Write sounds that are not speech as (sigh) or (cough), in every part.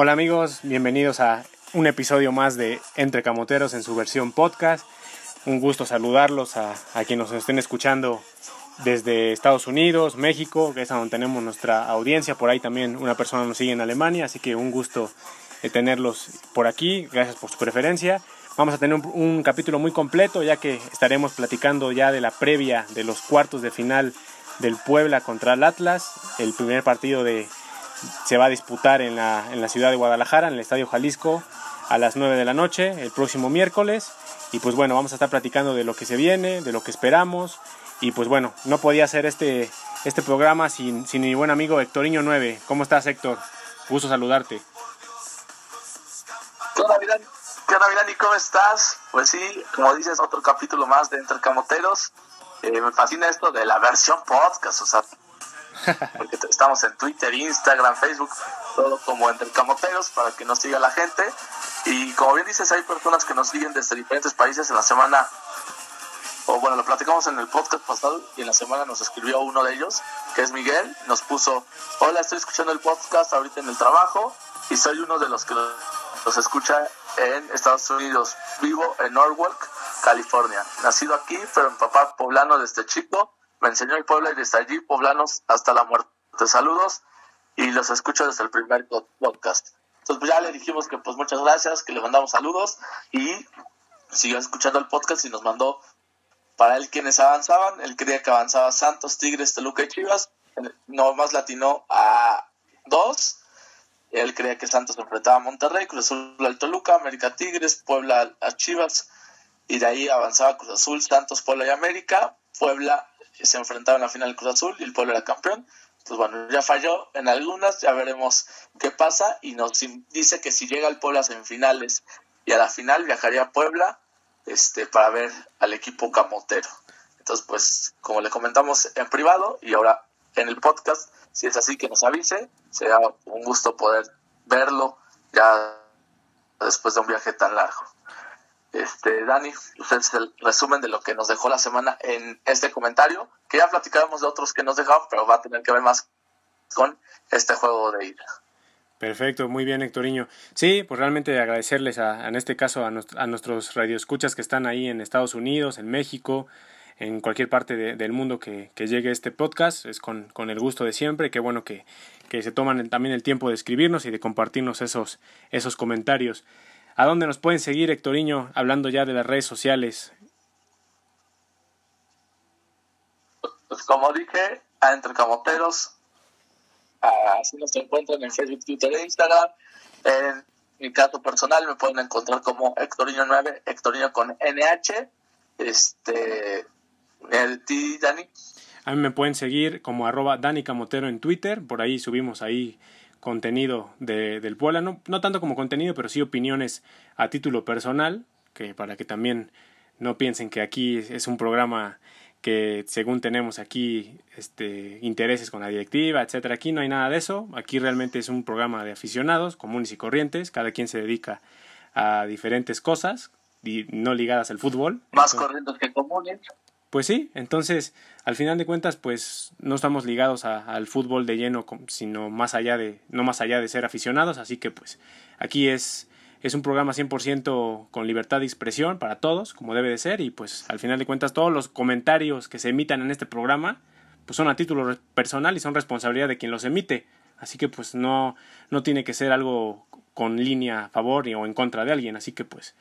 Hola amigos, bienvenidos a un episodio más de Entre Camoteros en su versión podcast. Un gusto saludarlos a, quienes nos estén escuchando desde Estados Unidos, México, que es donde tenemos nuestra audiencia. Por ahí también una persona nos sigue en Alemania, así que un gusto de tenerlos por aquí. Gracias por su preferencia. Vamos a tener un, un, capítulo muy completo ya que estaremos platicando ya de la previa de los cuartos de final del Puebla contra el Atlas. El primer partido de, se va a disputar en la, en la ciudad de Guadalajara, en el Estadio Jalisco, a las 9 de la noche, el próximo miércoles. Y pues bueno, vamos a estar platicando de lo que se viene, de lo que esperamos. Y pues bueno, no podía hacer este, este programa sin, sin mi buen amigo Hectoriño 9. ¿Cómo estás, Héctor? Gusto saludarte. ¿Qué onda, Milani? ¿Cómo estás? Pues sí, como dices, otro capítulo más de Entre Camoteros. Eh, me fascina esto de la versión podcast, o sea, porque estamos en Twitter, Instagram, Facebook, todo como Entre Camoteros para que nos siga la gente. Y como bien dices, hay personas que nos siguen desde diferentes países en la semana, o bueno, lo platicamos en el podcast pasado y en la semana nos escribió uno de ellos, que es Miguel, nos puso, hola, estoy escuchando el podcast ahorita en el trabajo y soy uno de los que los escucha en Estados Unidos, vivo en Norwalk, California. Nacido aquí, pero en papá poblano desde chico, me enseñó el pueblo y desde allí poblanos hasta la muerte. Saludos y los escucho desde el primer podcast. Entonces pues ya le dijimos que pues muchas gracias, que le mandamos saludos y siguió escuchando el podcast y nos mandó para él quienes avanzaban. Él creía que avanzaba Santos, Tigres, Toluca y Chivas. No más latinó a dos. Él creía que Santos enfrentaba a Monterrey, Cruz Azul al Toluca, América Tigres, Puebla a Chivas. Y de ahí avanzaba Cruz Azul, Santos, Puebla y América. Puebla se enfrentaba en la final Cruz Azul y el Puebla era campeón. Pues bueno, ya falló en algunas, ya veremos qué pasa. Y nos dice que si llega el Puebla a semifinales y a la final viajaría a Puebla este, para ver al equipo camotero. Entonces, pues, como le comentamos en privado y ahora en el podcast, si es así que nos avise, será un gusto poder verlo ya después de un viaje tan largo. Este, Dani, usted es el resumen de lo que nos dejó la semana en este comentario, que ya platicábamos de otros que nos dejaron, pero va a tener que ver más con este juego de ida. Perfecto, muy bien, Hectoriño. Sí, pues realmente agradecerles a, en este caso a, a nuestros radioescuchas que están ahí en Estados Unidos, en México, en cualquier parte de, del mundo que, que, llegue este podcast. Es con, con, el gusto de siempre. Qué bueno que, que se toman también el tiempo de escribirnos y de compartirnos esos, esos comentarios. ¿A dónde nos pueden seguir, Hectoriño, hablando ya de las redes sociales? Pues como dije, a Entre Camoteros, así nos encuentran en Facebook, Twitter e Instagram. En mi caso personal me pueden encontrar como Hectoriño9, Hectoriño con NH. Este, el ti, Dani. A mí me pueden seguir como arroba Dani Camotero en Twitter, por ahí subimos ahí contenido de, del Puebla, no, no tanto como contenido, pero sí opiniones a título personal, que para que también no piensen que aquí es un programa que según tenemos aquí este intereses con la directiva, etcétera, aquí no hay nada de eso, aquí realmente es un programa de aficionados comunes y corrientes, cada quien se dedica a diferentes cosas y no ligadas al fútbol. Más corrientes que comunes. Pues sí, entonces al final de cuentas pues no estamos ligados a, al fútbol de lleno, sino más allá de no más allá de ser aficionados, así que pues aquí es es un programa 100% con libertad de expresión para todos, como debe de ser y pues al final de cuentas todos los comentarios que se emitan en este programa pues son a título personal y son responsabilidad de quien los emite, así que pues no no tiene que ser algo con línea a favor o en contra de alguien, así que pues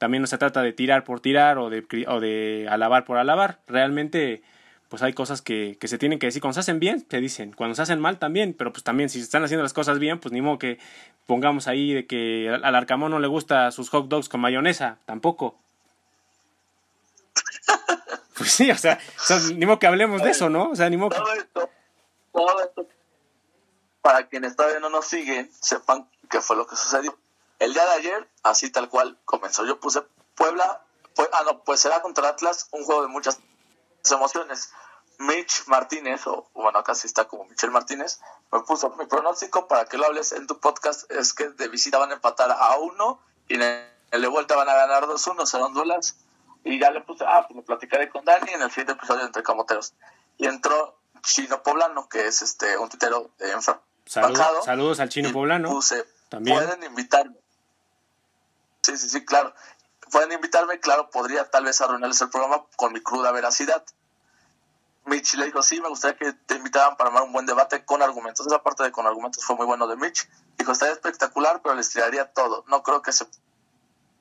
también no se trata de tirar por tirar o de, o de alabar por alabar. Realmente, pues hay cosas que, que, se tienen que decir. Cuando se hacen bien, se dicen. Cuando se hacen mal, también. Pero pues también, si se están haciendo las cosas bien, pues ni modo que pongamos ahí de que al Arcamón no le gusta sus hot dogs con mayonesa. Tampoco. (laughs) Pues sí, o sea, o sea ni modo que hablemos de eso, ¿no? O sea, ni modo que... Todo esto, todo esto, para quienes todavía no nos siguen, sepan qué fue lo que sucedió. El día de ayer, así tal cual comenzó. Yo puse Puebla, ah, no, pues será contra Atlas un juego de muchas emociones. Mitch Martínez, o bueno, acá sí está como Michel Martínez, me puso mi pronóstico para que lo hables en tu podcast es que de visita van a empatar a uno y en el de vuelta van a ganar 2-1, serán duelas. Y ya le puse, ah, pues me platicaré con Dani en el siguiente episodio de Entre Camoteros. Y entró Chino Poblano, que es este un titero eh, Salud, Saludos al Chino Poblano. Puse también. Pueden invitarme. Sí, sí, sí, claro. Pueden invitarme, claro, podría tal vez arruinarles el programa con mi cruda veracidad. Mitch le dijo, sí, me gustaría que te invitaran para armar un buen debate con argumentos. Esa parte de con argumentos fue muy bueno de Mitch. Dijo, estaría espectacular, pero les tiraría todo. No creo que se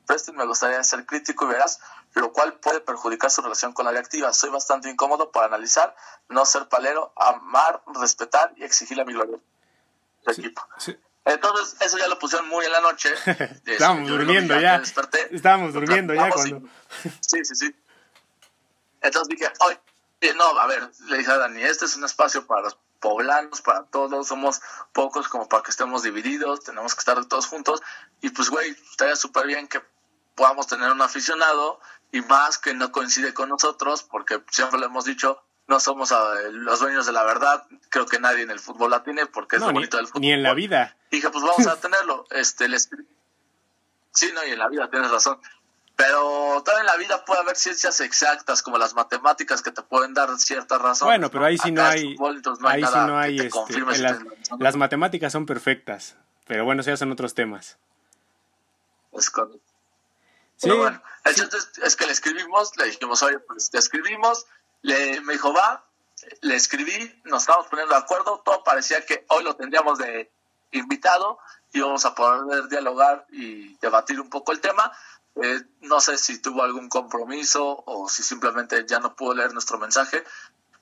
presten, me gustaría ser crítico y verás, lo cual puede perjudicar su relación con la reactiva. Soy bastante incómodo para analizar, no ser palero, amar, respetar y exigirle a mi gloria. Sí, equipo. Sí. Entonces, eso ya lo pusieron muy en la noche. (laughs) Estábamos durmiendo ya. Estábamos durmiendo ya cuando... Sí, sí, sí. Entonces dije, oye, no, a ver, le dije a Dani, este es un espacio para los poblanos, para todos, somos pocos como para que estemos divididos, tenemos que estar todos juntos. Y pues, güey, estaría súper bien que podamos tener un aficionado y más que no coincide con nosotros, porque siempre lo hemos dicho, no somos eh, los dueños de la verdad, creo que nadie en el fútbol la tiene porque es lo bonito del fútbol. Ni en la vida. dije, pues vamos a (laughs) tenerlo. Este, les... Sí, no, y en la vida tienes razón. Pero todavía en la vida puede haber ciencias exactas como las matemáticas que te pueden dar cierta razón. Bueno, pero ahí sí no hay, ahí sí no hay, este, las, las, matemáticas son perfectas, pero bueno, ya son otros temas. Es correcto. Sí, bueno, el sí. es, que le escribimos, le dijimos, oye, pues te escribimos, le, me dijo, va, le escribí, nos estábamos poniendo de acuerdo, todo parecía que hoy lo tendríamos de invitado y vamos a poder dialogar y debatir un poco el tema, eh, no sé si tuvo algún compromiso o si simplemente ya no pudo leer nuestro mensaje,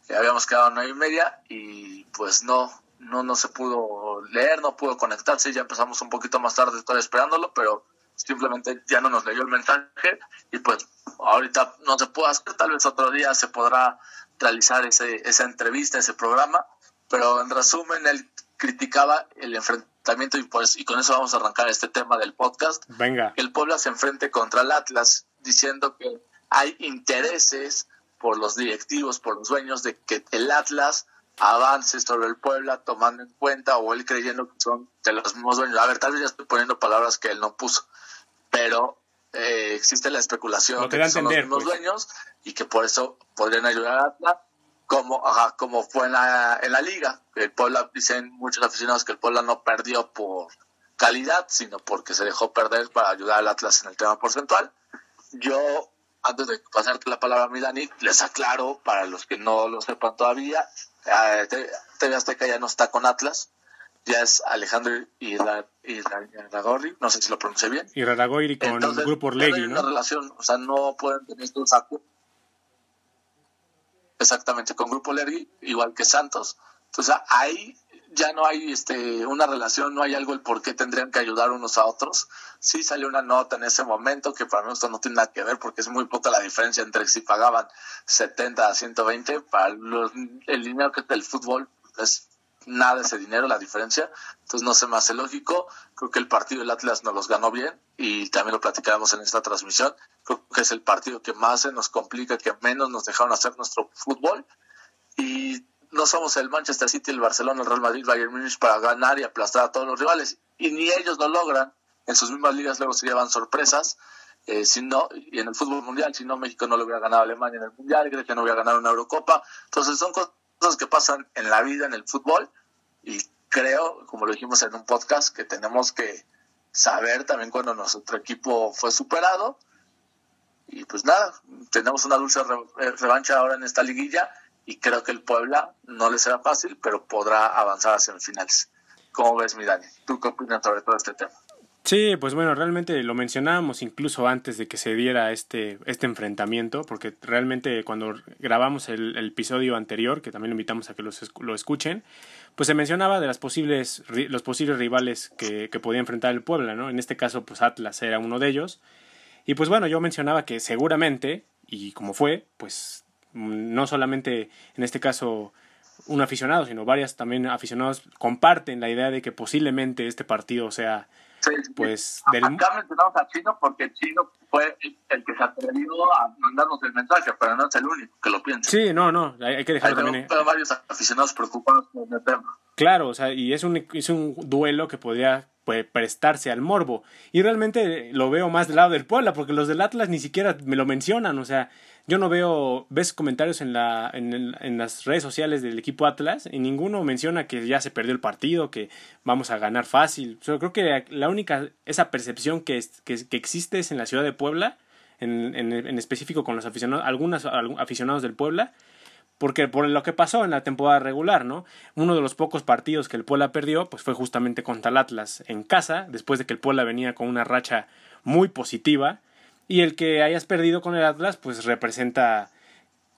que habíamos quedado a nueve y media y pues no, no, no se pudo leer, no pudo conectarse, ya empezamos un poquito más tarde, estoy esperándolo, pero simplemente ya no nos leyó el mensaje y pues ahorita no se puede hacer, tal vez otro día se podrá realizar ese, esa entrevista, ese programa, pero en resumen él criticaba el enfrentamiento y, pues, y con eso vamos a arrancar este tema del podcast. Venga. El Puebla se enfrente contra el Atlas diciendo que hay intereses por los directivos, por los dueños de que el Atlas avance sobre el Puebla tomando en cuenta o él creyendo que son de los mismos dueños. A ver, tal vez ya estoy poniendo palabras que él no puso, pero eh, existe la especulación de que son los mismos pues. dueños y que por eso podrían ayudar al Atlas como, como fue en la, en la liga. El Puebla, dicen muchos aficionados que el Puebla no perdió por calidad, sino porque se dejó perder para ayudar al Atlas en el tema porcentual. Yo, antes de pasarte la palabra a mi Dani, les aclaro, para los que no lo sepan todavía, eh, TV Azteca ya no está con Atlas, ya es Alejandro Iraragorri, no sé si lo pronuncié bien. Iraragorri con el Grupo Orlegui, ¿no? Una relación, o sea, no pueden tener estos acuerdos exactamente con Grupo Lergui, igual que Santos. Entonces ahí ya no hay este una relación, no hay algo el por qué tendrían que ayudar unos a otros. Sí salió una nota en ese momento que para mí esto no tiene nada que ver porque es muy poca la diferencia entre si pagaban 70 a 120 para el dinero que del fútbol es nada ese dinero, la diferencia. Entonces no se me hace lógico. Creo que el partido del Atlas nos los ganó bien y también lo platicamos en esta transmisión. Creo que es el partido que más se nos complica, que menos nos dejaron hacer nuestro fútbol. Y no somos el Manchester City, el Barcelona, el Real Madrid, Bayern Munich para ganar y aplastar a todos los rivales. Y ni ellos lo logran. En sus mismas ligas luego se llevan sorpresas. Eh, si no, y en el fútbol mundial, si no, México no lo hubiera ganado a Alemania en el mundial, Grecia no hubiera ganado una Eurocopa. Entonces son cosas que pasan en la vida, en el fútbol, y creo, como lo dijimos en un podcast, que tenemos que saber también cuando nuestro equipo fue superado. Y pues nada, tenemos una dulce revancha ahora en esta liguilla y creo que el Puebla no le será fácil, pero podrá avanzar a semifinales. ¿Cómo ves, mi Dani? ¿Tú qué opinas sobre todo este tema? Sí, pues bueno, realmente lo mencionábamos incluso antes de que se diera este, este enfrentamiento, porque realmente cuando grabamos el, episodio anterior, que también lo invitamos a que los, lo escuchen, pues se mencionaba de las posibles, los posibles rivales que, que podía enfrentar el Puebla, ¿no? En este caso, pues Atlas era uno de ellos. Y pues bueno, yo mencionaba que seguramente, y como fue, pues no solamente en este caso un aficionado, sino varias también aficionados comparten la idea de que posiblemente este partido sea pues del... Acá mencionamos a Chino porque Chino fue el que se atrevió a mandarnos el mensaje, pero no es el único que lo piensa. Sí, no, no, hay, que dejarlo también. Hay varios aficionados preocupados por el tema. Claro, o sea, y es un, es un duelo que podría prestarse al morbo. Y realmente lo veo más del lado del Puebla, porque los del Atlas ni siquiera me lo mencionan. O sea, yo no veo, ves comentarios en, la, en, en las redes sociales del equipo Atlas y ninguno menciona que ya se perdió el partido, que vamos a ganar fácil. Yo creo que la única, esa percepción que, que, que existe es en la ciudad de Puebla, en, en, en específico con los aficionados, algunos aficionados del Puebla, porque por lo que pasó en la temporada regular, ¿no? Uno de los pocos partidos que el Puebla perdió, pues fue justamente contra el Atlas en casa, después de que el Puebla venía con una racha muy positiva, y el que hayas perdido con el Atlas, pues representa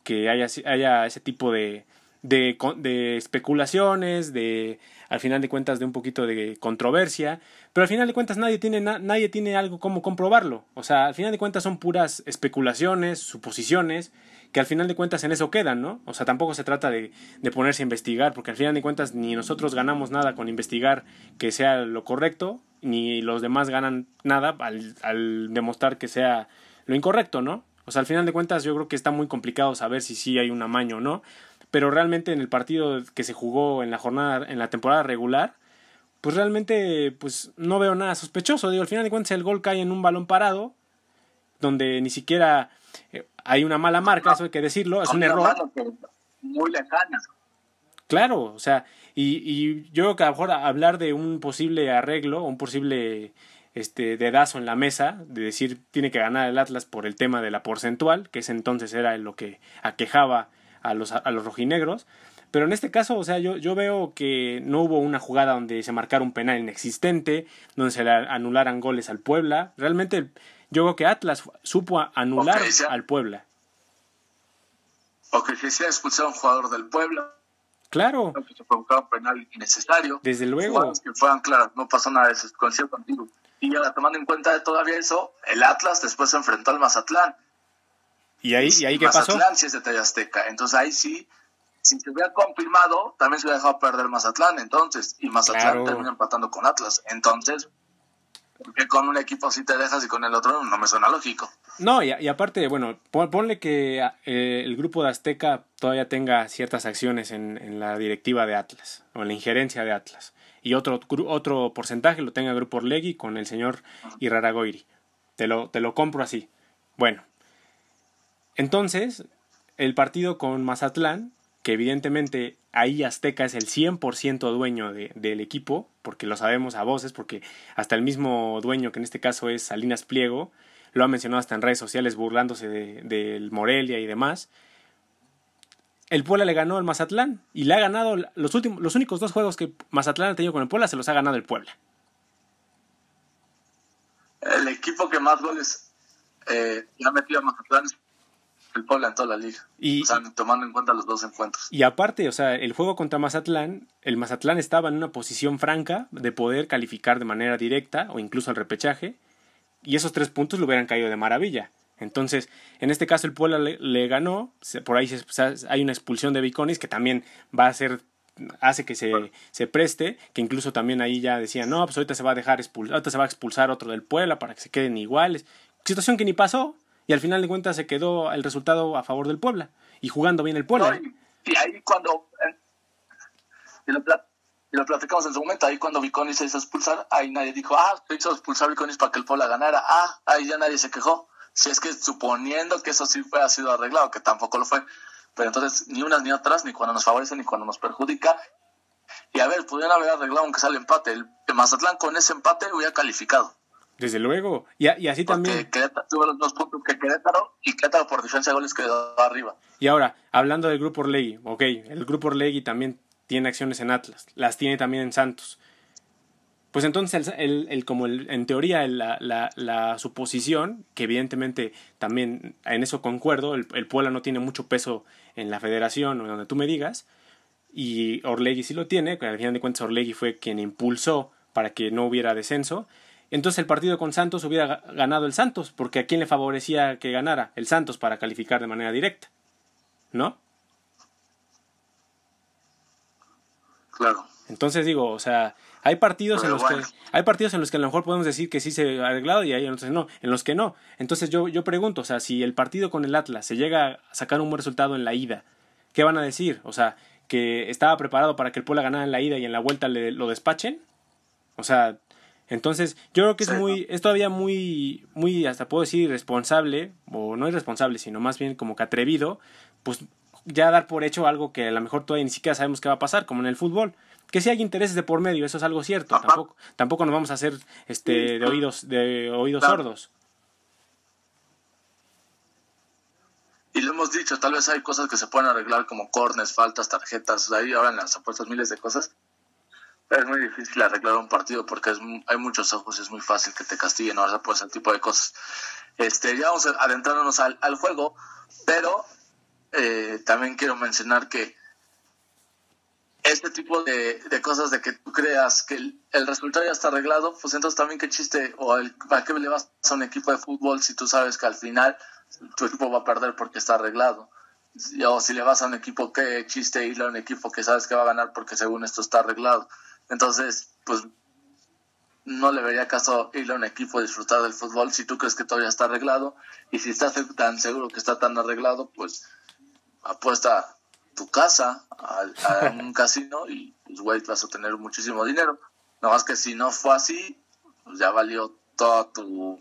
que haya, haya ese tipo de, de, especulaciones, de al final de cuentas de un poquito de controversia, pero al final de cuentas nadie tiene, nadie tiene algo como comprobarlo, o sea, al final de cuentas son puras especulaciones, suposiciones, que al final de cuentas en eso quedan, ¿no? O sea, tampoco se trata de, de, ponerse a investigar, porque al final de cuentas ni nosotros ganamos nada con investigar que sea lo correcto, ni los demás ganan nada al, demostrar que sea lo incorrecto, ¿no? O sea, al final de cuentas yo creo que está muy complicado saber si sí hay un amaño o no, pero realmente en el partido que se jugó en la jornada, en la temporada regular, pues realmente pues no veo nada sospechoso, digo, al final de cuentas el gol cae en un balón parado, donde ni siquiera hay una mala marca, eso hay que decirlo, es un error. Muy lejana. Claro, o sea, y, y yo creo que a lo mejor hablar de un posible arreglo, un posible este dedazo en la mesa, de decir tiene que ganar el Atlas por el tema de la porcentual, que ese entonces era lo que aquejaba a los, a los rojinegros. Pero en este caso, o sea, yo, yo veo que no hubo una jugada donde se marcara un penal inexistente, donde se le anularan goles al Puebla. Realmente yo creo que Atlas supo anular al Puebla. O que se expulsar a un jugador del Puebla. Claro. Que se provocara un penal innecesario. Desde luego. Que fueran claras, no pasó nada de eso, contigo. Y ahora tomando en cuenta de todavía eso, el Atlas después se enfrentó al Mazatlán. ¿Y ahí, ¿y ahí qué Mazatlán pasó? sí es de Azteca. Entonces ahí sí, si se hubiera confirmado, también se hubiera dejado perder Mazatlán entonces. Y Mazatlán Claro. termina empatando con Atlas. Entonces, porque con un equipo así te dejas y con el otro no me suena lógico. No, y, aparte, bueno, pon- ponle que eh, el grupo de Azteca todavía tenga ciertas acciones en, en la directiva de Atlas, o en la injerencia de Atlas, y otro, otro porcentaje lo tenga el grupo Orlegui con el señor Iraragoiri. Te lo, te lo compro así. Bueno, entonces, el partido con Mazatlán, que evidentemente ahí Azteca es el 100% dueño de- del equipo, porque lo sabemos a voces, porque hasta el mismo dueño, que en este caso es Salinas Pliego, lo ha mencionado hasta en redes sociales burlándose de- del Morelia y demás. El Puebla le ganó al Mazatlán y le ha ganado los últimos, los únicos dos juegos que Mazatlán ha tenido con el Puebla se los ha ganado el Puebla. El equipo que más goles eh, ha metido a Mazatlán es el Puebla en toda la liga. Y, O sea, tomando en cuenta los dos encuentros. Y aparte, o sea, el juego contra Mazatlán, el Mazatlán estaba en una posición franca de poder calificar de manera directa o incluso al repechaje, y esos tres puntos le hubieran caído de maravilla. Entonces, en este caso el Puebla le, le ganó, se- por ahí se- se- hay una expulsión de Viconis que también va a ser hace que se, se preste, que incluso también ahí ya decían, no, pues ahorita se va a dejar expulsar, ahorita se va a expulsar otro del Puebla para que se queden iguales. Situación que ni pasó, y al final de cuentas se quedó el resultado a favor del Puebla, y jugando bien el Puebla. Y, ahí cuando. eh, y, lo platicamos en su momento, ahí cuando Viconis se hizo expulsar, ahí nadie dijo, ah, se hizo expulsar Viconis para que el Puebla ganara. Ah, ahí ya nadie se quejó. Si es que suponiendo que eso sí fue, ha sido arreglado, que tampoco lo fue. Pero entonces, ni unas ni otras, ni cuando nos favorece ni cuando nos perjudica. Y a ver, pudieron haber arreglado aunque sale empate. El Mazatlán con ese empate hubiera calificado. Desde luego. Y, así Porque también. Querétaro tuvo los dos puntos que Querétaro y Querétaro por diferencia de goles quedó arriba. Y ahora, hablando del grupo Orlegui, ok, el grupo Orlegui también tiene acciones en Atlas, las tiene también en Santos. Pues entonces, el, el- el- como el- en teoría el- la, la, la suposición, que evidentemente también en eso concuerdo, el, el Puebla no tiene mucho peso en la federación o donde tú me digas, y Orlegui sí lo tiene, que al final de cuentas Orlegui fue quien impulsó para que no hubiera descenso. Entonces el partido con Santos hubiera ga- ganado el Santos, porque a quién le favorecía que ganara el Santos para calificar de manera directa, ¿no? Claro. Entonces digo, o sea, hay partidos en los bueno. que hay partidos en los que a lo mejor podemos decir que sí se ha arreglado y hay otros no, en los que no. Entonces yo yo pregunto, o sea, si el partido con el Atlas se llega a sacar un buen resultado en la ida, ¿qué van a decir? O sea, que estaba preparado para que el Puebla ganara en la ida y en la vuelta le, lo despachen. O sea, Entonces, yo creo que es muy, es todavía muy, muy, hasta puedo decir irresponsable, o no irresponsable, sino más bien como que atrevido, pues ya dar por hecho algo que a lo mejor todavía ni siquiera sabemos qué va a pasar, como en el fútbol. Que si hay intereses de por medio, eso es algo cierto. Tampoco, tampoco nos vamos a hacer este de oídos, de oídos sordos. Y lo hemos dicho, tal vez hay cosas que se pueden arreglar como cornes, faltas, tarjetas, ahí ahora en las apuestas miles de cosas. Es muy difícil arreglar un partido porque hay muchos ojos y es muy fácil que te castiguen ahora pues ese tipo de cosas. Este, ya vamos adentrándonos al, al juego, pero eh, también quiero mencionar que este tipo de, cosas de que tú creas que el, resultado ya está arreglado, pues entonces también qué chiste, o el, ¿para qué le vas a un equipo de fútbol si tú sabes que al final tu equipo va a perder porque está arreglado? O si le vas a un equipo, qué chiste irle a un equipo que sabes que va a ganar porque según esto está arreglado. Entonces, pues no le vería caso irle a un equipo a disfrutar del fútbol si tú crees que todavía está arreglado y si estás tan seguro que está tan arreglado, pues apuesta tu casa a, (laughs) un casino y pues güey vas a tener muchísimo dinero. Nada más que si no fue así, pues ya valió todo tu,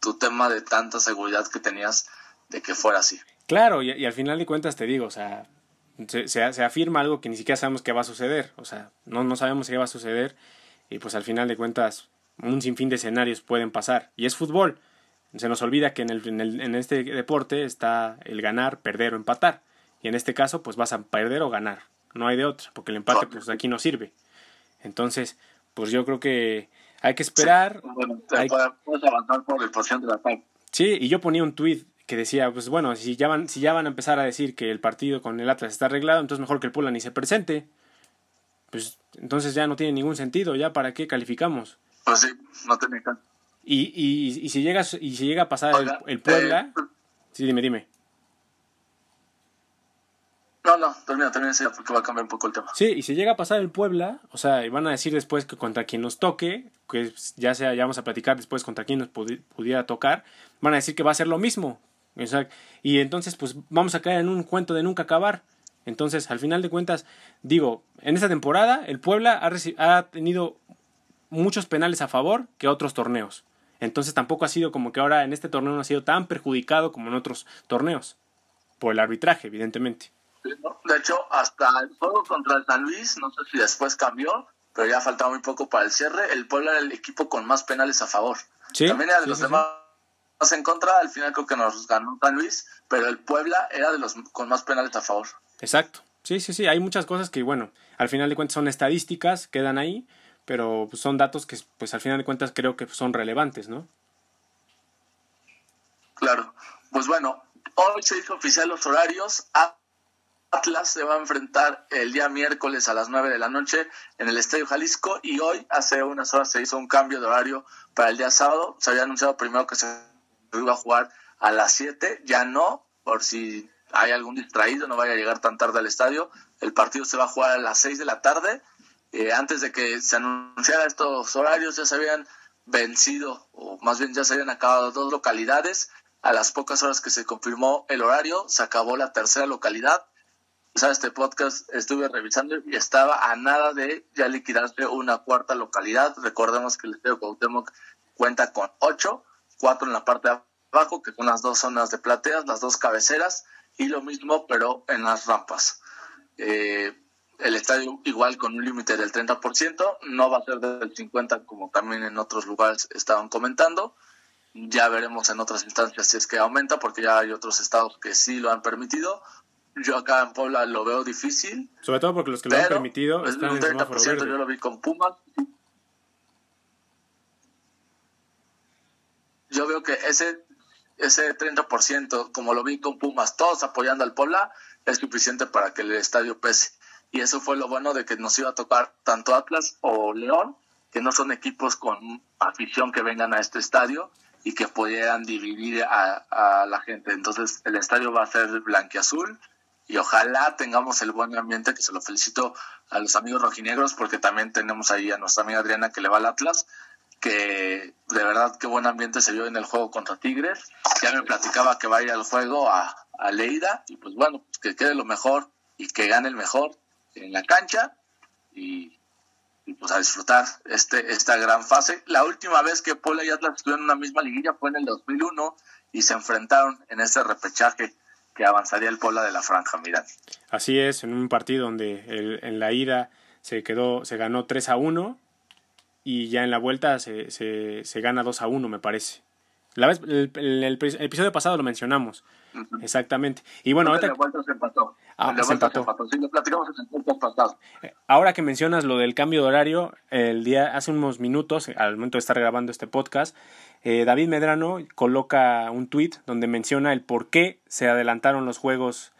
tu tema de tanta seguridad que tenías de que fuera así. Claro, y, al final de cuentas te digo, o sea, se, se, afirma algo que ni siquiera sabemos que va a suceder, o sea, no, no sabemos qué va a suceder y pues al final de cuentas un sinfín de escenarios pueden pasar y es fútbol. Se nos olvida que en, el, en, el, en este deporte está el ganar, perder o empatar. Y en este caso, pues vas a perder o ganar. No hay de otra, porque el empate, pues aquí no sirve. Entonces, pues yo creo que hay que esperar. Sí, puedes avanzar por el de la Sí, y yo ponía un tweet que decía, pues bueno, si ya van, si ya van a empezar a decir que el partido con el Atlas está arreglado, entonces mejor que el Puebla ni se presente. Pues entonces ya no tiene ningún sentido, ya para qué calificamos. Pues sí, no tiene y, y, y si llega y si llega a pasar el, el, Puebla, eh, sí, dime, dime. No, no, termina, termina porque va a cambiar un poco el tema. Sí, y si llega a pasar el Puebla, o sea, y van a decir después que contra quien nos toque, que ya sea, ya vamos a platicar después contra quien nos pudiera tocar, van a decir que va a ser lo mismo. O sea, y entonces, pues vamos a caer en un cuento de nunca acabar. Entonces, al final de cuentas, digo, en esta temporada el Puebla ha, ha tenido muchos penales a favor que otros torneos. Entonces tampoco ha sido como que ahora en este torneo no ha sido tan perjudicado como en otros torneos. Por el arbitraje, evidentemente. De hecho, hasta el juego contra el San Luis, no sé si después cambió, pero ya faltaba muy poco para el cierre. El Puebla era el equipo con más penales a favor. También era de los demás en contra. Al final creo que nos ganó San Luis, pero el Puebla era de los con más penales a favor. Exacto. Sí, sí, sí. Hay muchas cosas que, bueno, al final de cuentas son estadísticas, quedan ahí, pero pues, son datos que, pues al final de cuentas creo que son relevantes, ¿no? Claro. Pues bueno, hoy se hizo oficial los horarios. Atlas se va a enfrentar el día miércoles a las 9 de la noche en el Estadio Jalisco y hoy, hace unas horas, se hizo un cambio de horario para el día sábado. Se había anunciado primero que se iba a jugar a las 7, ya no, por si hay algún distraído, no vaya a llegar tan tarde al estadio. El partido se va a jugar a las 6 de la tarde. Eh, antes de que se anunciara estos horarios, ya se habían vencido, o más bien ya se habían acabado dos localidades. A las pocas horas que se confirmó el horario, se acabó la tercera localidad este podcast estuve revisando y estaba a nada de ya liquidarse una cuarta localidad. Recordemos que el Estadio Cuauhtémoc cuenta con ocho, cuatro en la parte de abajo, que son las dos zonas de plateas, las dos cabeceras, y lo mismo, pero en las rampas. Eh, el estadio igual con un límite del 30%, no va a ser del 50% como también en otros lugares estaban comentando. Ya veremos en otras instancias si es que aumenta, porque ya hay otros estados que sí lo han permitido, yo acá en Puebla lo veo difícil. Sobre todo porque los que lo han permitido están un 30% yo lo vi con Pumas. Yo veo que ese ese 30%, como lo vi con Pumas, todos apoyando al Puebla, es suficiente para que el estadio pese. Y eso fue lo bueno de que nos iba a tocar tanto Atlas o León, que no son equipos con afición que vengan a este estadio y que pudieran dividir a, a la gente. Entonces el estadio va a ser blanquiazul y ojalá tengamos el buen ambiente, que se lo felicito a los amigos rojinegros, porque también tenemos ahí a nuestra amiga Adriana que le va al Atlas, que de verdad qué buen ambiente se vio en el juego contra Tigres. Ya me platicaba que va a ir al juego a, a Leida, y pues bueno, que quede lo mejor y que gane el mejor en la cancha, y y pues a disfrutar este, esta gran fase. La última vez que Puebla y Atlas estuvieron en una misma liguilla fue en el 2001 y se enfrentaron en ese repechaje que avanzaría el Puebla de la Franja, miran. Así es, en un partido donde en la ida se quedó, se ganó 3 a 1 y ya en la vuelta se, se, se gana 2 a 1, me parece. La vez, el, el, episodio pasado lo mencionamos. Exactamente. Y bueno, ahorita... se empató. Ah, se empató. Sí, lo platicamos en el pasado. Eh, ahora que mencionas lo del cambio de horario, el día hace unos minutos, al momento de estar grabando este podcast, eh, David Medrano coloca un tweet donde menciona el por qué se adelantaron los juegos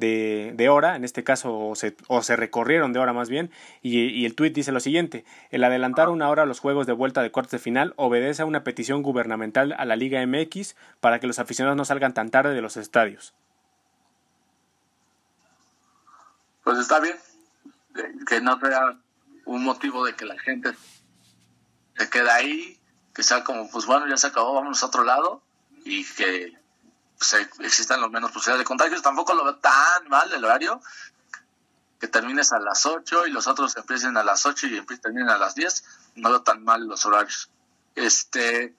de, de hora, en este caso, o se, o se recorrieron de hora más bien, y, el tuit dice lo siguiente, el adelantar una hora los juegos de vuelta de cuartos de final obedece a una petición gubernamental a la Liga MX para que los aficionados no salgan tan tarde de los estadios. Pues está bien, que no sea un motivo de que la gente se quede ahí, que sea como, pues bueno, ya se acabó, vamos a otro lado, y que existan los menos posibilidades de contagios. Tampoco lo veo tan mal el horario, que termines a las 8 y los otros empiecen a las 8 y terminen a las 10. No veo tan mal los horarios. Este,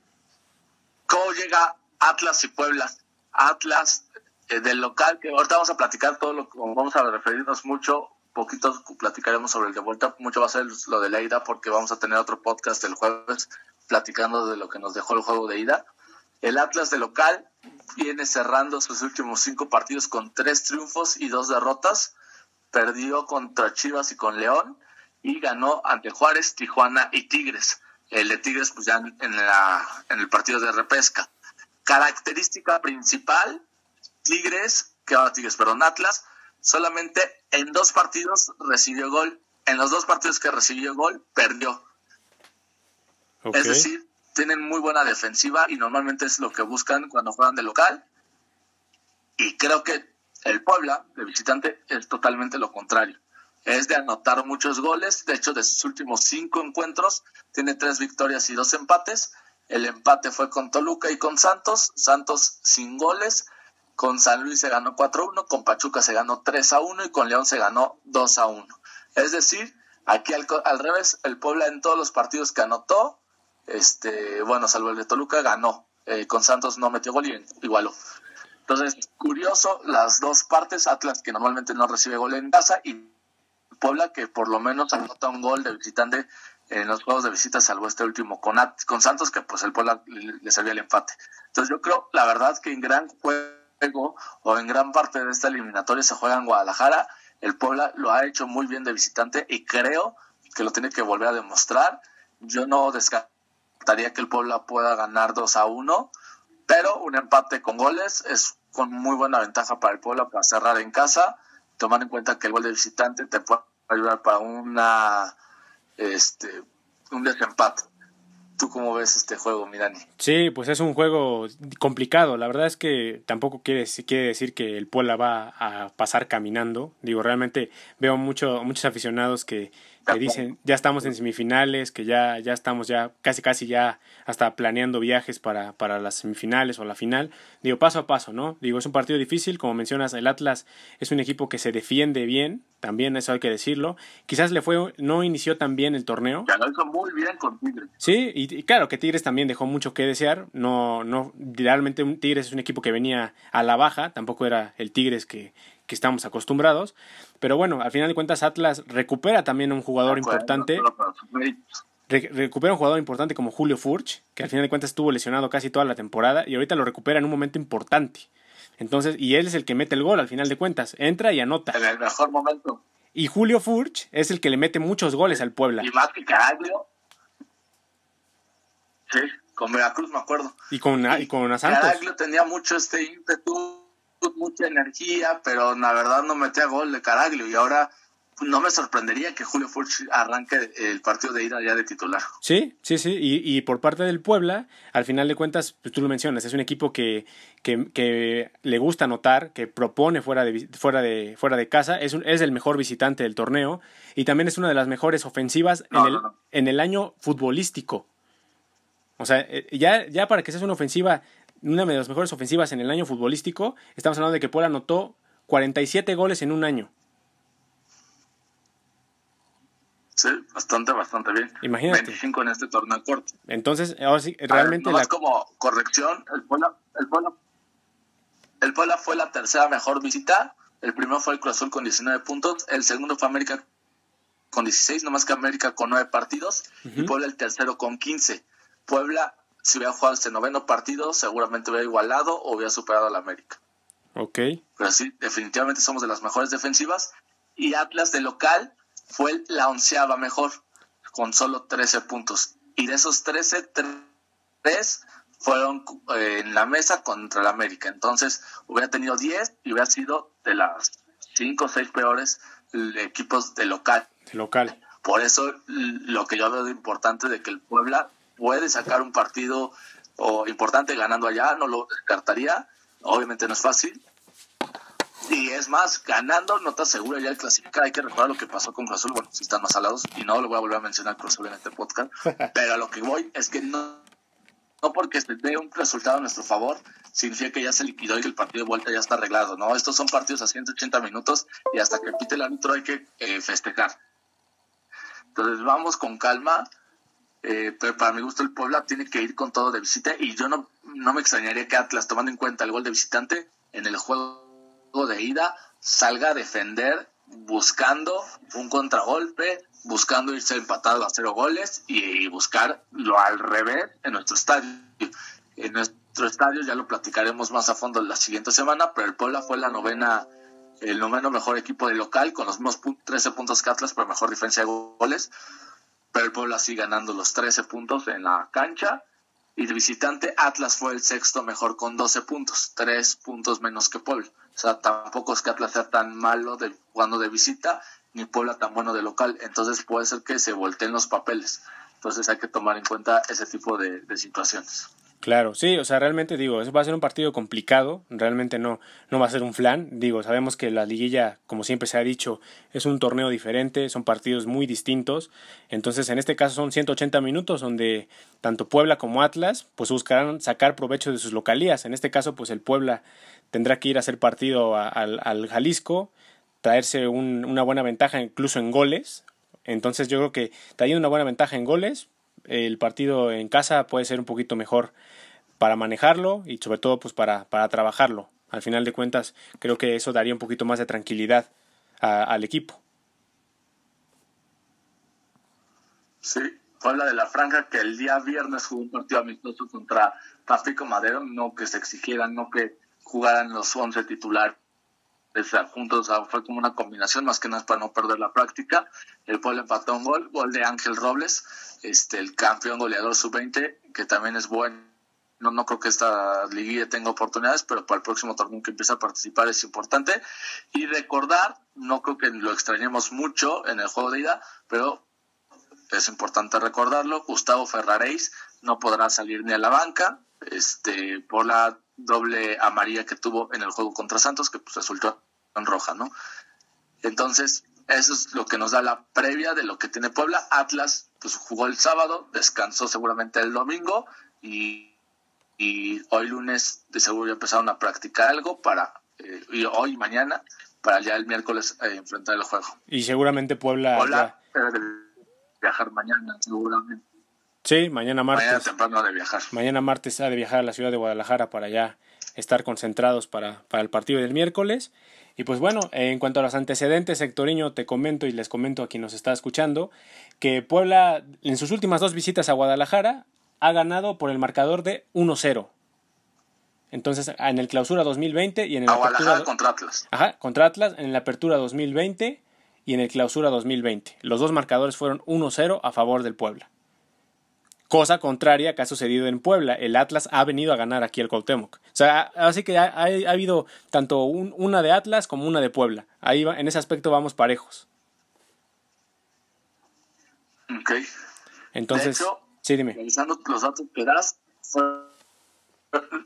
¿Cómo llega Atlas y Puebla? Atlas eh, del local, que ahorita vamos a platicar todo lo que vamos a referirnos mucho, poquito platicaremos sobre el de vuelta, mucho va a ser lo de la ida porque vamos a tener otro podcast el jueves platicando de lo que nos dejó el juego de ida. El Atlas de local viene cerrando sus últimos cinco partidos con tres triunfos y dos derrotas. Perdió contra Chivas y con León y ganó ante Juárez, Tijuana y Tigres. El de Tigres, pues ya en, la, en el partido de repesca. Característica principal, Tigres, que ahora Tigres, perdón, Atlas, solamente en dos partidos recibió gol. En los dos partidos que recibió gol, perdió. Es decir, tienen muy buena defensiva y normalmente es lo que buscan cuando juegan de local. Y creo que el Puebla, de visitante, es totalmente lo contrario. Es de anotar muchos goles. De hecho, de sus últimos cinco encuentros, tiene tres victorias y dos empates. El empate fue con Toluca y con Santos. Santos sin goles. Con San Luis se ganó 4-1, con Pachuca se ganó 3-1 y con León se ganó 2-1. Es decir, aquí al, al revés, el Puebla en todos los partidos que anotó este, bueno, salvo el de Toluca, ganó. Eh, con Santos no metió gol y igualó. Entonces, curioso, las dos partes, Atlas que normalmente no recibe gol en casa y Puebla que por lo menos anota un gol de visitante en los juegos de visita, salvo este último con, con Santos, que pues el Puebla le, servía el empate. Entonces yo creo, la verdad, que en gran juego o en gran parte de esta eliminatoria se juega en Guadalajara. El Puebla lo ha hecho muy bien de visitante y creo que lo tiene que volver a demostrar. Yo no descarto gustaría que el Puebla pueda ganar 2 a 1, pero un empate con goles es con muy buena ventaja para el Puebla para cerrar en casa, tomar en cuenta que el gol de visitante te puede ayudar para una este un desempate. ¿Tú cómo ves este juego, Mirani? Sí, pues es un juego complicado. La verdad es que tampoco quiere, quiere decir que el Puebla va a pasar caminando. Digo, realmente veo mucho, muchos aficionados que, que dicen ya estamos en semifinales, que ya, ya estamos ya casi casi ya hasta planeando viajes para, para las semifinales o la final. Digo, paso a paso, ¿no? Digo, es un partido difícil, como mencionas, el Atlas es un equipo que se defiende bien, también eso hay que decirlo. Quizás le fue, no inició tan bien el torneo. Ya lo hizo muy bien con Tigres. Sí, y, claro que Tigres también dejó mucho que desear. No, no, realmente Tigres es un equipo que venía a la baja, tampoco era el Tigres que, que estamos acostumbrados. Pero bueno, al final de cuentas Atlas recupera también un jugador importante. recupera un jugador importante como Julio Furch, que al final de cuentas estuvo lesionado casi toda la temporada y ahorita lo recupera en un momento importante. Entonces, y él es el que mete el gol al final de cuentas. Entra y anota. En el mejor momento. Y Julio Furch es el que le mete muchos goles al Puebla. Y más que Caraglio. Sí, con Veracruz me acuerdo. Y con, y, con Santos. Caraglio tenía mucho este ímpetu (laughs) mucha energía, pero la verdad no metía gol de Caraglio y ahora no me sorprendería que Julio Furch arranque el partido de ida ya de titular. Sí, sí, sí. Y, y, por parte del Puebla, al final de cuentas, pues tú lo mencionas, es un equipo que, que, que le gusta anotar, que propone fuera de, fuera de, fuera de casa, es, un, es el mejor visitante del torneo y también es una de las mejores ofensivas en, el, en el año futbolístico. O sea, eh, ya, ya para que seas una ofensiva una de las mejores ofensivas en el año futbolístico. Estamos hablando de que Puebla anotó 47 goles en un año. Sí, bastante, bastante bien. Imagínate. 25 en este torneo corto. Entonces, ahora sí, realmente... Ver, la... como corrección, el Puebla, el, Puebla, el Puebla fue la tercera mejor visita. El primero fue el Cruz Azul con 19 puntos. El segundo fue América con 16, nomás que América con 9 partidos. Uh -huh. Y Puebla el tercero con 15. Puebla, si hubiera jugado este noveno partido, seguramente hubiera igualado o hubiera superado a la América. Ok. Pero sí, definitivamente somos de las mejores defensivas. Y Atlas de local fue la onceava mejor, con solo 13 puntos. Y de esos 13, 3 fueron eh, en la mesa contra el América. Entonces, hubiera tenido 10 y hubiera sido de las 5 o 6 peores equipos de local. De local. Por eso, lo que yo veo de importante de que el Puebla puede sacar un partido o importante ganando allá, no lo descartaría. Obviamente no es fácil, y es más, ganando no te asegura ya el clasificar. Hay que recordar lo que pasó con Cruz Azul. Bueno, si están más alados, y no lo voy a volver a mencionar Cruz Azul en este podcast. (laughs) pero a lo que voy es que no, no porque se dé un resultado a nuestro favor, significa que ya se liquidó y que el partido de vuelta ya está arreglado. No, estos son partidos a 180 minutos y hasta que pite el árbitro hay que eh, festejar. Entonces vamos con calma. Eh, pero para mi gusto el Puebla tiene que ir con todo de visita y yo no, no me extrañaría que Atlas, tomando en cuenta el gol de visitante, en el juego de ida salga a defender buscando un contragolpe, buscando irse empatado a cero goles y buscar lo al revés en nuestro estadio. En nuestro estadio ya lo platicaremos más a fondo la siguiente semana, pero el Puebla fue la novena, el noveno mejor equipo de local con los mismos 13 puntos que Atlas, pero mejor diferencia de goles. Pero el Puebla sigue ganando los 13 puntos en la cancha y de visitante Atlas fue el sexto mejor con 12 puntos, 3 puntos menos que Puebla. O sea, tampoco es que Atlas sea tan malo de, jugando de visita, ni Puebla tan bueno de local. Entonces puede ser que se volteen los papeles. Entonces hay que tomar en cuenta ese tipo de situaciones. Claro, sí, o sea, realmente digo, eso va a ser un partido complicado, realmente no, no va a ser un flan, digo, sabemos que la liguilla, como siempre se ha dicho, es un torneo diferente, son partidos muy distintos, entonces en este caso son 180 minutos donde tanto Puebla como Atlas pues buscarán sacar provecho de sus localías, en este caso pues el Puebla tendrá que ir a hacer partido al Jalisco, traerse un, una buena ventaja incluso en goles, entonces yo creo que trayendo una buena ventaja en goles, el partido en casa puede ser un poquito mejor para manejarlo y sobre todo pues para, para trabajarlo. Al final de cuentas creo que eso daría un poquito más de tranquilidad al equipo. Sí, habla de la franja que el día viernes jugó un partido amistoso contra Tampico Madero, no que se exigieran, no que jugaran los 11 titulares sea, fue como una combinación, más que nada para no perder la práctica. El pueblo empató un gol, gol de Ángel Robles, este, el campeón goleador sub-20, que también es bueno. No, no creo que esta liguilla tenga oportunidades, pero para el próximo torneo que empiece a participar es importante. Y recordar, no creo que lo extrañemos mucho en el juego de ida, pero es importante recordarlo, Gustavo Ferraréis no podrá salir ni a la banca, este, por la doble amarilla que tuvo en el juego contra Santos, que pues resultó en roja, ¿no? Entonces, eso es lo que nos da la previa de lo que tiene Puebla. Atlas, pues jugó el sábado, descansó seguramente el domingo y, y hoy lunes de seguro ya empezaron a practicar algo para, eh, y hoy mañana, para ya el miércoles eh, enfrentar el juego. Y seguramente Puebla... Puebla de viajar mañana, seguramente. Sí, mañana martes. Mañana temprano de viajar. Mañana martes ha de viajar a la ciudad de Guadalajara para ya estar concentrados para, para el partido del miércoles. Y pues bueno, en cuanto a los antecedentes, Hectoriño, te comento y les comento a quien nos está escuchando que Puebla en sus últimas dos visitas a Guadalajara ha ganado por el marcador de 1-0. Entonces, en el clausura 2020 y en el a Guadalajara contra Atlas. Ajá, contra Atlas en la apertura 2020 y en el clausura 2020. Los dos marcadores fueron 1-0 a favor del Puebla. Cosa contraria que ha sucedido en Puebla. El Atlas ha venido a ganar aquí el Cuauhtémoc. O sea, así que ha, ha, ha habido tanto un, una de Atlas como una de Puebla. Ahí va, en ese aspecto vamos parejos. Ok. Entonces, de hecho, sí, dime. Revisando los datos que das,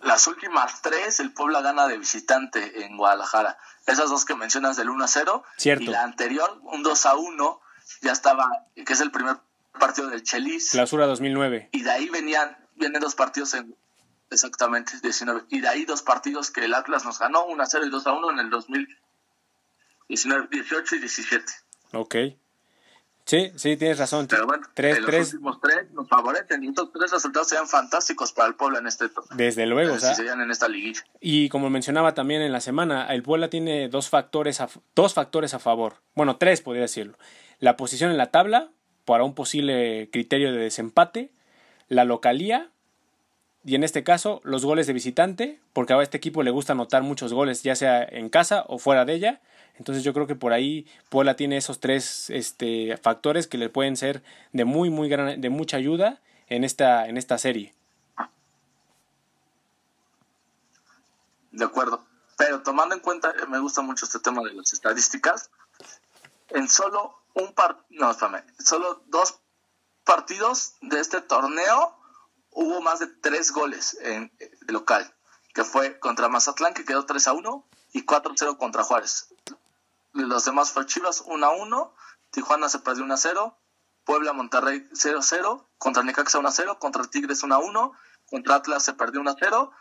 las últimas tres el Puebla gana de visitante en Guadalajara. Esas dos que mencionas del 1 a 0. Cierto. Y la anterior, un 2 a 1, ya estaba, que es el primer partido del Chelis. Clausura 2009. Y de ahí venían, vienen dos partidos en, exactamente, 19. Y de ahí dos partidos que el Atlas nos ganó, 1 a 0 y 2 a 1 en el 2019, 18 y 17. Ok. Sí, sí, tienes razón. Pero bueno, tres, los tres, últimos tres nos favorecen y estos tres resultados serían fantásticos para el Puebla en este torneo. Desde luego, o sea, si serían en esta liguilla. Y como mencionaba también en la semana, el Puebla tiene dos factores a, dos factores a favor. Bueno, tres podría decirlo. La posición en la tabla para un posible criterio de desempate, la localía y en este caso los goles de visitante, porque a este equipo le gusta anotar muchos goles, ya sea en casa o fuera de ella. Entonces yo creo que por ahí Puebla tiene esos tres este, factores que le pueden ser de muy muy gran, de mucha ayuda en esta en esta serie. De acuerdo. Pero tomando en cuenta, me gusta mucho este tema de las estadísticas, en solo un par, no, espérame, solo dos partidos de este torneo hubo más de tres goles en eh, de local, que fue contra Mazatlán, que quedó 3 a 1, y 4 a 0 contra Juárez. Los demás fue Chivas 1 a 1, Tijuana se perdió 1 a 0, Puebla Monterrey 0 a 0, contra Necaxa 1 a 0, contra Tigres 1 a 1, contra Atlas se perdió 1 a 0,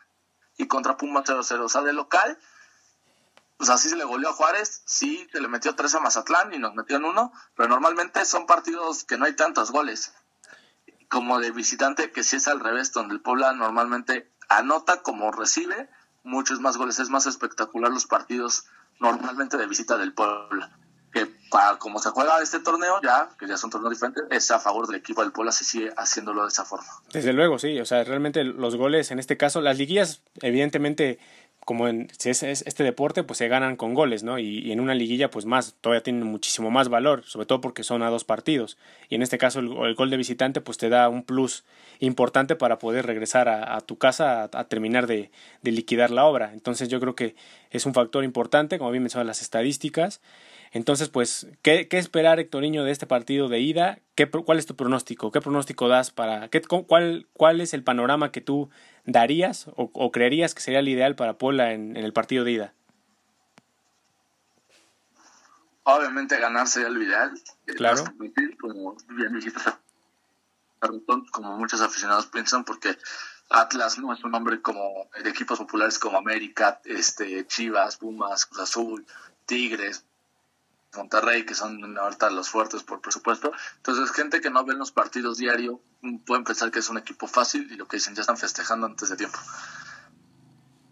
y contra Puma 0-0. O sea, de local, pues así se le goleó a Juárez, sí se le metió 3 a Mazatlán y nos metió en uno, pero normalmente son partidos que no hay tantos goles. Como de visitante, que sí es al revés, donde el Puebla normalmente anota como recibe muchos más goles. Es más espectacular los partidos normalmente de visita del Puebla. Que para como se juega este torneo, ya, que ya es un torneo diferente, es a favor del equipo del Puebla, se sigue haciéndolo de esa forma. Desde luego, sí. O sea, realmente los goles en este caso, las liguillas, evidentemente, como en este deporte, pues se ganan con goles, ¿no? Y, en una liguilla, pues más, todavía tienen muchísimo más valor, sobre todo porque son a dos partidos. Y en este caso, el, el gol de visitante, pues te da un plus importante para poder regresar a, tu casa a, a terminar de, de, liquidar la obra. Entonces, yo creo que es un factor importante, como bien mencionan las estadísticas. Entonces, pues, ¿qué, qué esperar, Hectoriño, de este partido de ida? ¿Qué, ¿Cuál es tu pronóstico? ¿Qué pronóstico das para... Qué, cuál, ¿Cuál es el panorama que tú darías o, o creerías que sería el ideal para Puebla en, en, el partido de ida? Obviamente ganar sería lo ideal. Claro. Como bien dijiste, como muchos aficionados piensan, porque Atlas no es un nombre como de equipos populares como América, este, Chivas, Pumas, Cruz Azul, Tigres, Monterrey, que son ahorita los fuertes por presupuesto. Entonces, gente que no ve los partidos diario pueden pensar que es un equipo fácil y lo que dicen ya están festejando antes de tiempo.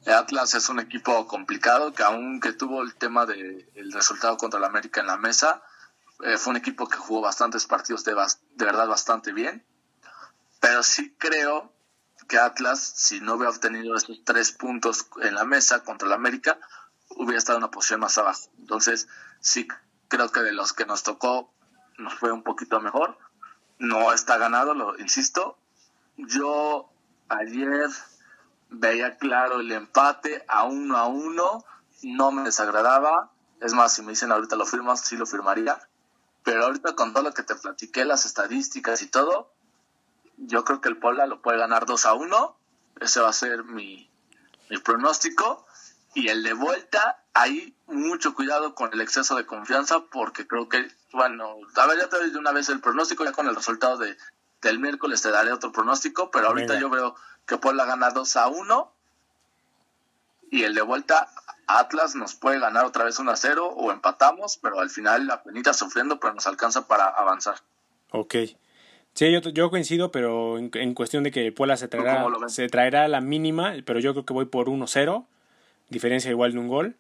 Atlas es un equipo complicado que aunque tuvo el tema del de resultado contra el América en la mesa, eh, fue un equipo que jugó bastantes partidos de, de verdad bastante bien. Pero sí creo que Atlas, si no hubiera obtenido esos tres puntos en la mesa contra el América, hubiera estado en una posición más abajo. Entonces, sí creo que de los que nos tocó nos fue un poquito mejor. No está ganado, lo insisto. Yo ayer veía claro el empate a uno a uno, no me desagradaba. Es más, si me dicen ahorita lo firmas, sí lo firmaría. Pero ahorita con todo lo que te platiqué, las estadísticas y todo, yo creo que el Puebla lo puede ganar 2 a 1. Ese va a ser mi, mi pronóstico. Y el de vuelta, ahí mucho cuidado con el exceso de confianza, porque creo que, bueno, a ver, ya te doy de una vez el pronóstico, ya con el resultado de, del miércoles te daré otro pronóstico, pero ahorita yo veo que Puebla gana 2 a 1 y el de vuelta Atlas nos puede ganar otra vez 1 a 0 o empatamos, pero al final la penita sufriendo, pero nos alcanza para avanzar. Ok. Sí, yo, yo coincido, pero en, en, cuestión de que Puebla se traerá, se traerá la mínima, pero yo creo que voy por 1-0, diferencia igual de un gol.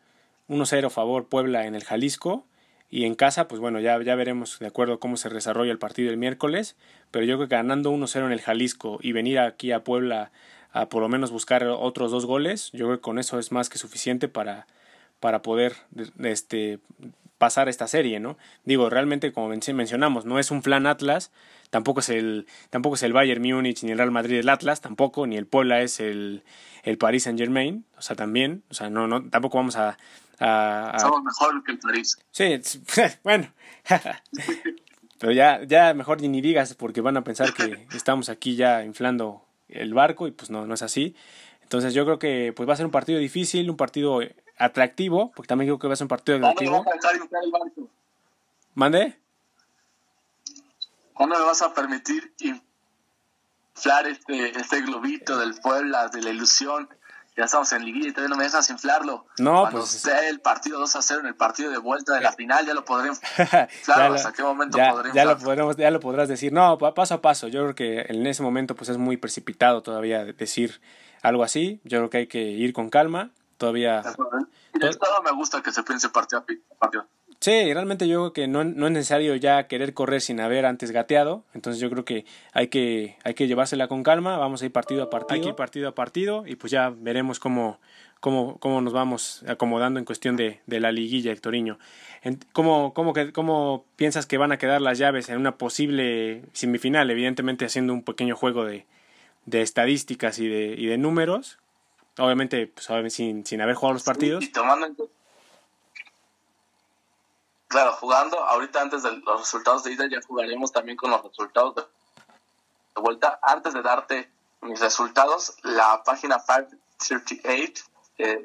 1-0 favor Puebla en el Jalisco. Y en casa, pues bueno, ya, ya veremos de acuerdo cómo se desarrolla el partido el miércoles. Pero yo creo que ganando 1-0 en el Jalisco y venir aquí a Puebla a por lo menos buscar otros dos goles, yo creo que con eso es más que suficiente para, para poder este, pasar esta serie, ¿no? Digo, realmente, como mencionamos, no es un flan Atlas, tampoco es el, tampoco es el Bayern Múnich ni el Real Madrid el Atlas, tampoco, ni el Puebla es el, el Paris Saint Germain, o sea, también, o sea, no, no, tampoco vamos a, a, a... Somos mejor que el París. Sí, (laughs) bueno, (laughs) pero ya, ya mejor ni digas porque van a pensar que (laughs) estamos aquí ya inflando el barco y pues no, no es así. Entonces yo creo que pues va a ser un partido difícil, un partido atractivo, porque también creo que va a ser un partido atractivo. ¿Mande? ¿Cuándo me vas a permitir inflar este, este globito del Puebla, de la ilusión, ya estamos en liguilla y todavía no me dejas inflarlo. No, Cuando pues- esté el partido 2 a 0 en el partido de vuelta de la final, ya lo podré (laughs) inflar. Claro, ¿hasta qué momento ya, podré ya lo podremos, ya lo podrás decir. No, pa- paso a paso. Yo creo que en ese momento pues es muy precipitado todavía decir algo así. Yo creo que hay que ir con calma. Todavía Y de todo me gusta que se piense partido a partido. Sí, realmente yo creo que no, no es necesario ya querer correr sin haber antes gateado. Entonces yo creo que hay que, hay que llevársela con calma. Vamos a ir partido a partido. Hay que ir partido a partido y pues ya veremos cómo, cómo, cómo nos vamos acomodando en cuestión de, de la liguilla, Hectoriño. En- ¿Cómo, cómo, que- ¿Cómo piensas que van a quedar las llaves en una posible semifinal? Evidentemente haciendo un pequeño juego de, de estadísticas y de, y de números. Obviamente, pues, obviamente sin, sin haber jugado los partidos. Y tomando en Claro, jugando, ahorita antes de los resultados de ida ya jugaremos también con los resultados de de vuelta. Antes de darte mis resultados, la página 538 eh,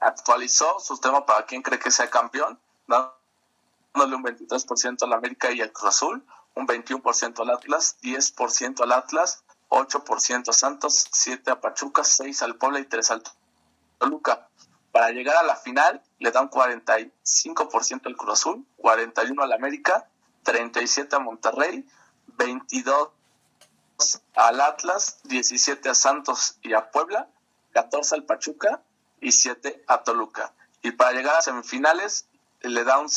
actualizó su tema para quien cree que sea campeón, dándole un 23% al América y al Cruz Azul, un 21% al Atlas, 10% al Atlas, 8% a Santos, 7 a Pachuca, 6 al Puebla y 3 al Toluca. Para llegar a la final le dan 45% al Cruz Azul, 41 al América, 37 a Monterrey, 22 al Atlas, 17 a Santos y a Puebla, 14 al Pachuca y 7 a Toluca. Y para llegar a semifinales le da un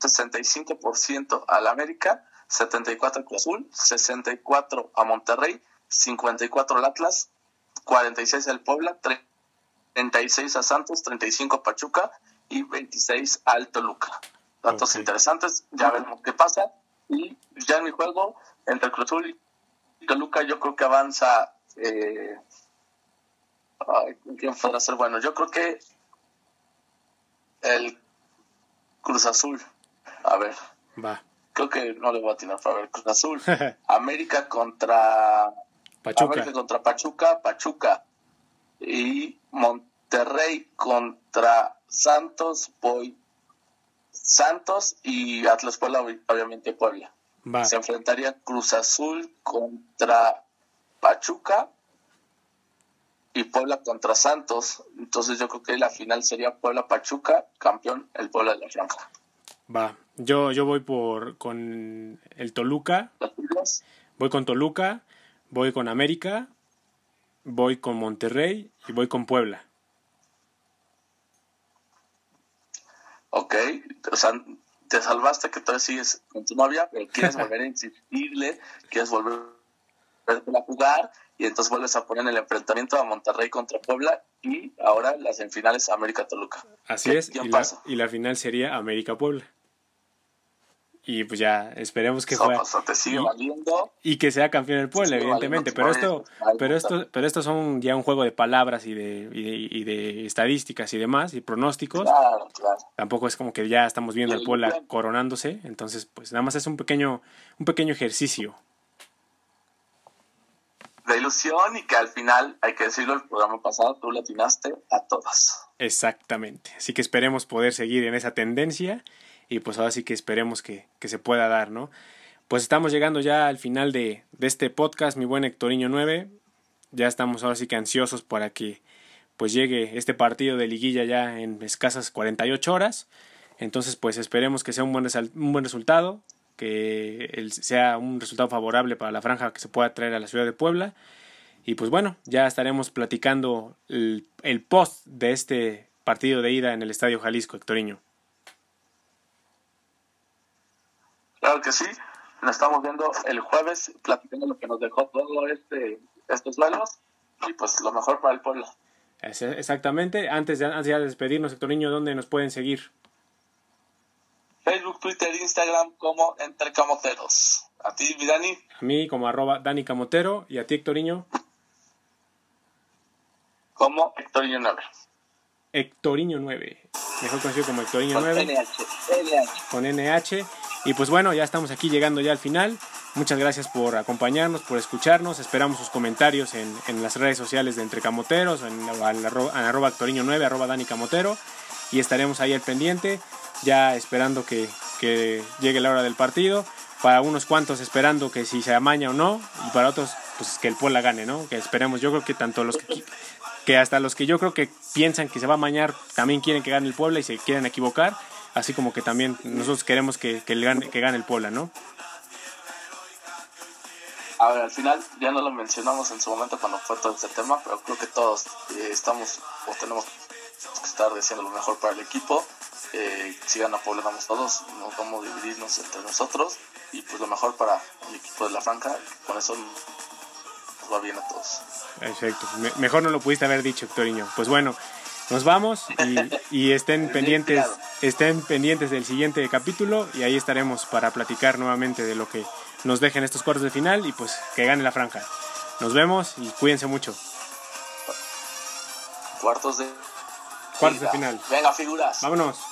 65% al América, 74 al Cruz Azul, 64 a Monterrey, 54 al Atlas, 46 al Puebla, 36 a Santos, 35 a Pachuca y 26 al Toluca. Datos interesantes, ya veremos qué pasa. Y ya en mi juego, entre Cruz Azul y Toluca, yo creo que avanza. Eh, ay, ¿Quién podrá ser bueno? Yo creo que el Cruz Azul. A ver, Va. Creo que no le voy a atinar. A ver, Cruz Azul. (laughs) América contra Pachuca. América contra Pachuca, Pachuca. Y Monterrey contra Santos, voy Santos y Atlas Puebla, ob- obviamente Puebla. Va. Se enfrentaría Cruz Azul contra Pachuca y Puebla contra Santos. Entonces yo creo que la final sería Puebla-Pachuca, campeón el Puebla de la Franja. Va. Yo, yo voy por con el Toluca, voy con Toluca, voy con América, voy con Monterrey y voy con Puebla. Ok, o sea, te salvaste que todavía sigues con tu novia, pero quieres volver a insistirle, quieres volver a jugar y entonces vuelves a poner en el enfrentamiento a Monterrey contra Puebla y ahora las semifinales América Toluca. Así ¿Qué- es. Y la, y la final sería América Puebla. Y pues ya esperemos que So, juegue o sea, te sigue y- que sea campeón el Puebla, Sí, evidentemente. Pero esto, pero esto, pero estos son ya un juego de palabras y de, y de, y de estadísticas y demás y pronósticos. Claro, claro. Tampoco es como que ya estamos viendo al Puebla coronándose. Entonces, pues nada más es un pequeño, un pequeño ejercicio. De ilusión y que al final, hay que decirlo, el programa pasado tú le atinaste a todas. Exactamente. Así que esperemos poder seguir en esa tendencia y pues ahora sí que esperemos que, que se pueda dar, ¿no? Pues estamos llegando ya al final de, de este podcast, mi buen Hectoriño 9. Ya estamos ahora sí que ansiosos para que pues llegue este partido de liguilla ya en escasas 48 horas. Entonces pues esperemos que sea un buen, un buen resultado, que sea un resultado favorable para la franja que se pueda traer a la ciudad de Puebla. Y pues bueno, ya estaremos platicando el, el post de este partido de ida en el Estadio Jalisco, Hectoriño. Claro que sí. Nos estamos viendo el jueves, platicando lo que nos dejó todo este estos duelos y pues lo mejor para el pueblo. Exactamente. Antes de, antes de despedirnos, Hectoriño, ¿dónde nos pueden seguir? Facebook, Twitter, Instagram como Entre Camoteros. A ti, mi Dani, A mí como arroba Dani Camotero y a ti, Hectoriño, como Héctor Llonave. Hectoriño 9. Mejor conocido como Hectoriño Con 9. NH, NH. con NH. Y pues bueno, ya estamos aquí llegando ya al final. Muchas gracias por acompañarnos, por escucharnos. Esperamos sus comentarios en, en las redes sociales de Entre Camoteros, en, en arroba Actoriño9, arroba Dani Camotero. Y estaremos ahí al pendiente, ya esperando que, que llegue la hora del partido. Para unos cuantos esperando que si se amaña o no. Y para otros, pues que el Puebla gane, ¿no? Que esperemos. Yo creo que tanto los que, que hasta los que yo creo que piensan que se va a mañar también quieren que gane el Puebla y se quieren equivocar, así como que también nosotros queremos que, que, gane, que gane el Puebla, ¿no? A ver, al final ya no lo mencionamos en su momento cuando fue todo este tema, pero creo que todos eh, estamos o tenemos que estar diciendo lo mejor para el equipo. Eh, si gana Puebla, damos todos, no vamos a dividirnos entre nosotros y pues lo mejor para el equipo de la Franca, con eso nos va bien a todos. Exacto, mejor no lo pudiste haber dicho, Hectoriño. Pues bueno, nos vamos y, y (laughs) estén pendientes, estén pendientes del siguiente capítulo y ahí estaremos para platicar nuevamente de lo que nos dejen estos cuartos de final y pues que gane la franja. Nos vemos y cuídense mucho. Cuartos de cuartos de final. Venga, figuras. Vámonos.